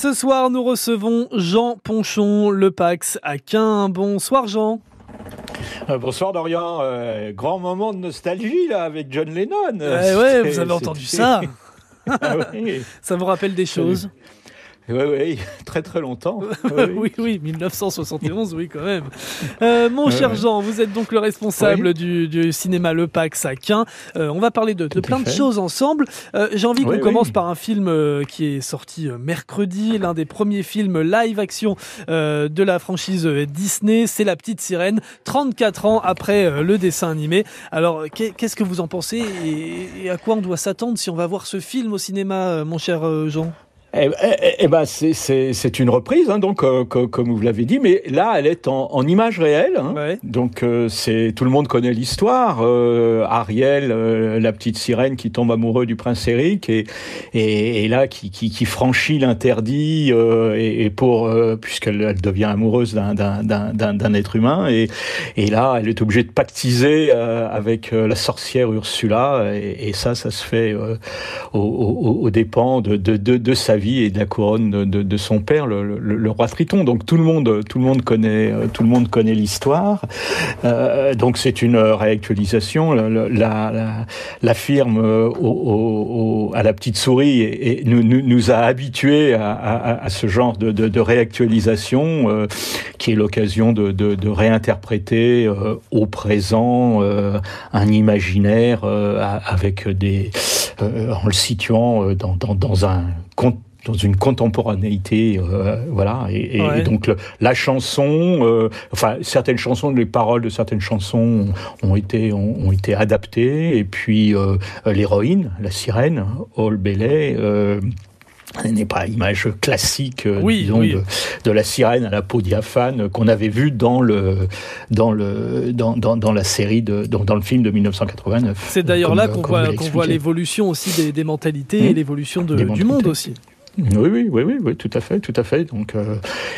Ce soir, nous recevons Jean Ponchon, le Pax à Quin. Bonsoir Jean. Euh, bonsoir Dorian, euh, grand moment de nostalgie là avec John Lennon. Eh ouais, vous avez entendu ça ah. Ça vous rappelle des choses oui, oui, très très longtemps. oui, oui, 1971, oui, quand même. Euh, mon cher Jean, vous êtes donc le responsable du, du, cinéma Le Pax à Quin. Euh, on va parler de, de plein de choses ensemble. Euh, J'ai envie qu'on commence par un film euh, qui est sorti mercredi, l'un des premiers films live action euh, de la franchise Disney. C'est La Petite Sirène, 34 ans après le dessin animé. Alors, qu'est-ce que vous en pensez et, et à quoi on doit s'attendre si on va voir ce film au cinéma, mon cher Jean? Eh, eh, eh ben, c'est une reprise, hein, donc euh, comme vous l'avez dit, mais là, elle est en, en image réelle. Hein, ouais. Donc, euh, c'est tout le monde connaît l'histoire. Euh, Ariel, euh, la petite sirène qui tombe amoureux du prince Eric, et, et, et là, qui, qui, qui franchit l'interdit, euh, et, et, pour puisqu'elle elle devient amoureuse d'un être humain, et, et là, elle est obligée de pactiser avec la sorcière Ursula, et, ça, ça se fait aux, aux, aux dépens de, de, de, de sa vie et de la couronne de, son père, le, roi Triton. Donc tout le monde, tout le monde connaît, tout le monde connaît l'histoire. Euh, donc c'est une réactualisation. La, la, la, firme à la petite souris et, nous, nous, a habitués à, ce genre de, réactualisation, euh, qui est l'occasion de, réinterpréter euh, au présent euh, un imaginaire euh, avec des, euh, en le situant dans, dans, dans un dans une contemporanéité, euh, voilà. Et, et, ouais. et donc le, la chanson, euh, enfin certaines chansons, les paroles de certaines chansons ont, ont été ont, ont, été adaptées. Et puis euh, l'héroïne, la sirène, All Bailey. N'est pas image classique oui, disons, oui. De, de, la sirène à la peau diaphane qu'on avait vu dans le dans le dans, dans, dans la série de dans, dans, le film de 1989 c'est d'ailleurs là qu'on voit l'évolution aussi des, des mentalités mmh. et l'évolution de, du monde aussi oui, oui, oui, oui, oui, tout à fait, tout à fait. Donc, euh,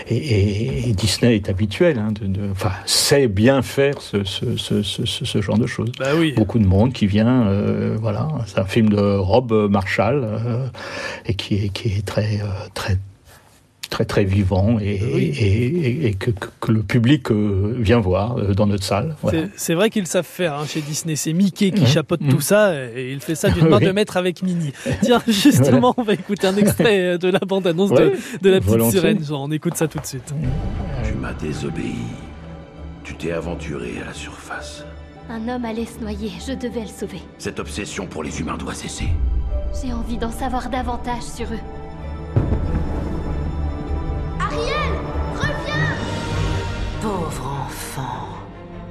et, et, et, Disney est habituel, hein, de, de, enfin, sait bien faire ce, ce, ce, ce, ce genre de choses. Bah oui. Beaucoup de monde qui vient, euh, voilà, c'est un film de Rob Marshall euh, et qui est, qui est très, très, très très vivant et, oui. et, et que, que, le public euh, vient voir euh, dans notre salle. Voilà. C'est vrai qu'ils savent faire hein, chez Disney. C'est Mickey qui mmh. chapeaute mmh. tout ça et il fait ça d'une main oui. de maître avec Minnie. Tiens, justement, voilà. on va écouter un extrait euh, de la bande-annonce ouais. de, de, la petite Volontiers. sirène. Genre, on écoute ça tout de suite. Tu m'as désobéi. Tu t'es aventuré à la surface. Un homme allait se noyer, je devais le sauver. Cette obsession pour les humains doit cesser. J'ai envie d'en savoir davantage sur eux. Pauvre enfant,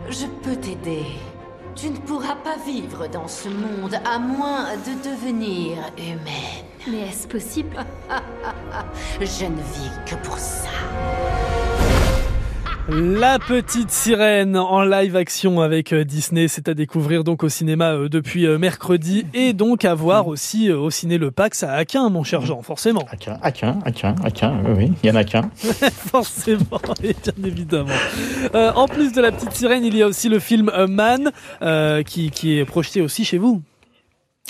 je peux t'aider. Tu ne pourras pas vivre dans ce monde à moins de devenir humaine. Mais est-ce possible? Je ne vis que pour ça. La petite sirène en live action avec euh, Disney, c'est à découvrir donc au cinéma euh, depuis euh, mercredi et donc à voir aussi au ciné le Pax à Aquin, mon cher Jean, forcément. Aquin, Aquin, Aquin, Aquin, oui, il y en a qu'un. forcément, et bien évidemment. Euh, en plus de la petite sirène, il y a aussi le film Man euh, qui, qui est projeté aussi chez vous.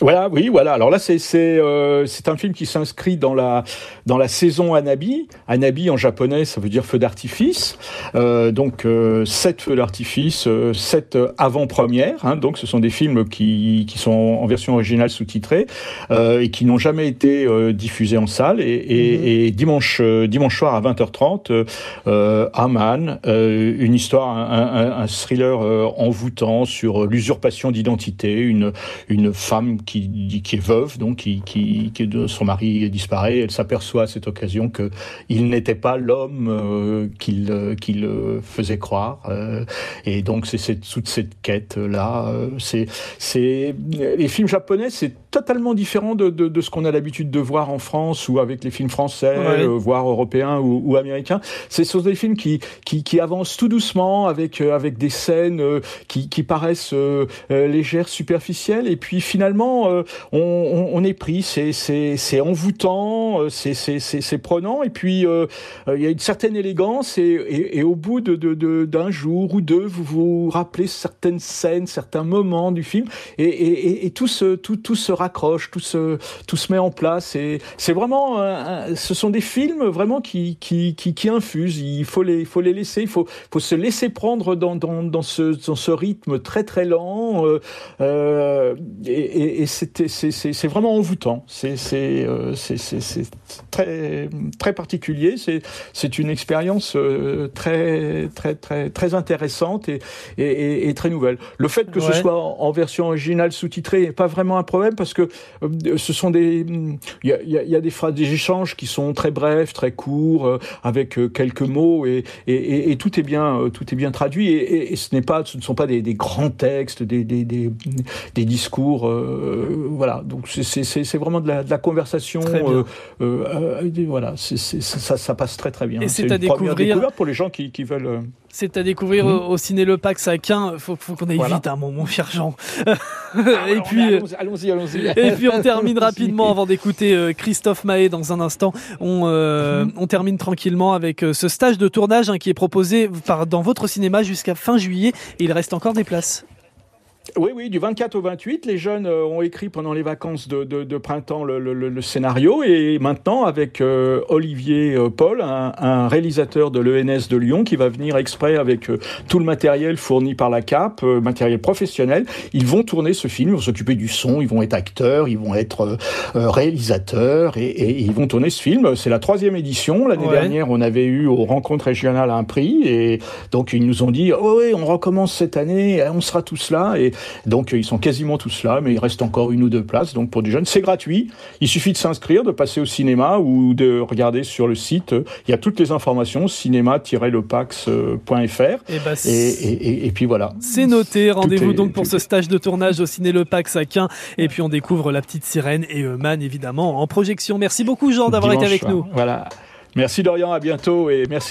Voilà, oui, voilà. Alors là, c'est c'est euh, c'est un film qui s'inscrit dans la dans la saison Anabi. Anabi en japonais, ça veut dire feu d'artifice. Euh, donc euh, sept feux d'artifice, euh, sept avant-premières. Hein, donc ce sont des films qui qui sont en version originale sous-titrée euh, et qui n'ont jamais été euh, diffusés en salle. Et, et, mm -hmm. et dimanche dimanche soir à 20h30, euh, Aman, une histoire, un, un, un thriller envoûtant sur l'usurpation d'identité, une une femme qui, qui est veuve, donc qui, qui, son mari disparaît. Elle s'aperçoit à cette occasion que il n'était pas l'homme euh, qu'il euh, qu'il faisait croire. Euh, et donc c'est toute cette quête là. Euh, c'est c'est les films japonais, c'est totalement différent de, de, de ce qu'on a l'habitude de voir en France ou avec les films français, ouais. Euh, voire européens ou, ou américains. Ce sont des films qui, qui, qui avancent tout doucement avec, avec des scènes qui, qui paraissent légères, superficielles, et puis finalement vraiment, on, est pris, c'est envoûtant, c'est prenant, et puis il y a une certaine élégance, et, au bout d'un jour ou deux, vous vous rappelez certaines scènes, certains moments du film, et, tout, se, raccroche, tout se, met en place. Et c'est vraiment, ce sont des films vraiment qui, infusent. Il faut les, laisser, il faut, se laisser prendre dans, ce, rythme très très lent. Euh, euh c'est vraiment envoûtant. C'est euh, très, très particulier. C'est une expérience euh, très, très, très, très intéressante et, et, et, très nouvelle. Le fait que ce soit en, version originale sous-titrée n'est pas vraiment un problème parce que euh, ce sont des, il y a, y a, des phrases, des échanges qui sont très brefs, très courts, avec quelques mots et, tout est bien, tout est bien traduit et, ce pas, ce ne sont pas des, des grands textes, des, des, des, des discours, voilà. Donc c'est vraiment de la, de la conversation, voilà. ça, ça passe très très bien. Et c'est à découvrir pour les gens qui, qui veulent. C'est à découvrir hmm. au, Ciné Le Pax à Quin. Faut, faut qu'on aille vite, hein, mon, mon cher Jean. Et puis, allons-y, allons-y. et puis on termine rapidement avant d'écouter euh, Christophe Mahé dans un instant. On, euh, on termine tranquillement avec euh, ce stage de tournage hein, qui est proposé par, dans votre cinéma jusqu'à fin juillet. Et il reste encore des places. Oui, oui, du 24 au 28, les jeunes euh, ont écrit pendant les vacances de, de, de printemps le, le, le, scénario et maintenant avec euh, Olivier euh, Paul, un, un, réalisateur de l'ENS de Lyon qui va venir exprès avec tout le matériel fourni par la CAP, matériel professionnel, ils vont tourner ce film, ils vont s'occuper du son, ils vont être acteurs, ils vont être réalisateurs et, et, ils vont tourner ce film. C'est la troisième édition. L'année dernière, on avait eu aux rencontres régionales un prix et donc ils nous ont dit oh oui, on recommence cette année, on sera tous là et donc ils sont quasiment tous là, mais il reste encore une ou deux places. Donc pour des jeunes, c'est gratuit. Il suffit de s'inscrire, de passer au cinéma ou de regarder sur le site. Il y a toutes les informations cinéma-lepax.fr. Et, bah, et, et, puis voilà. C'est noté. Rendez-vous donc pour ce stage de tournage au Ciné Le Pax à Quin. Et puis on découvre La Petite Sirène et Man évidemment en projection. Merci beaucoup Jean d'avoir été avec nous. Voilà. Merci Dorian, à bientôt et merci.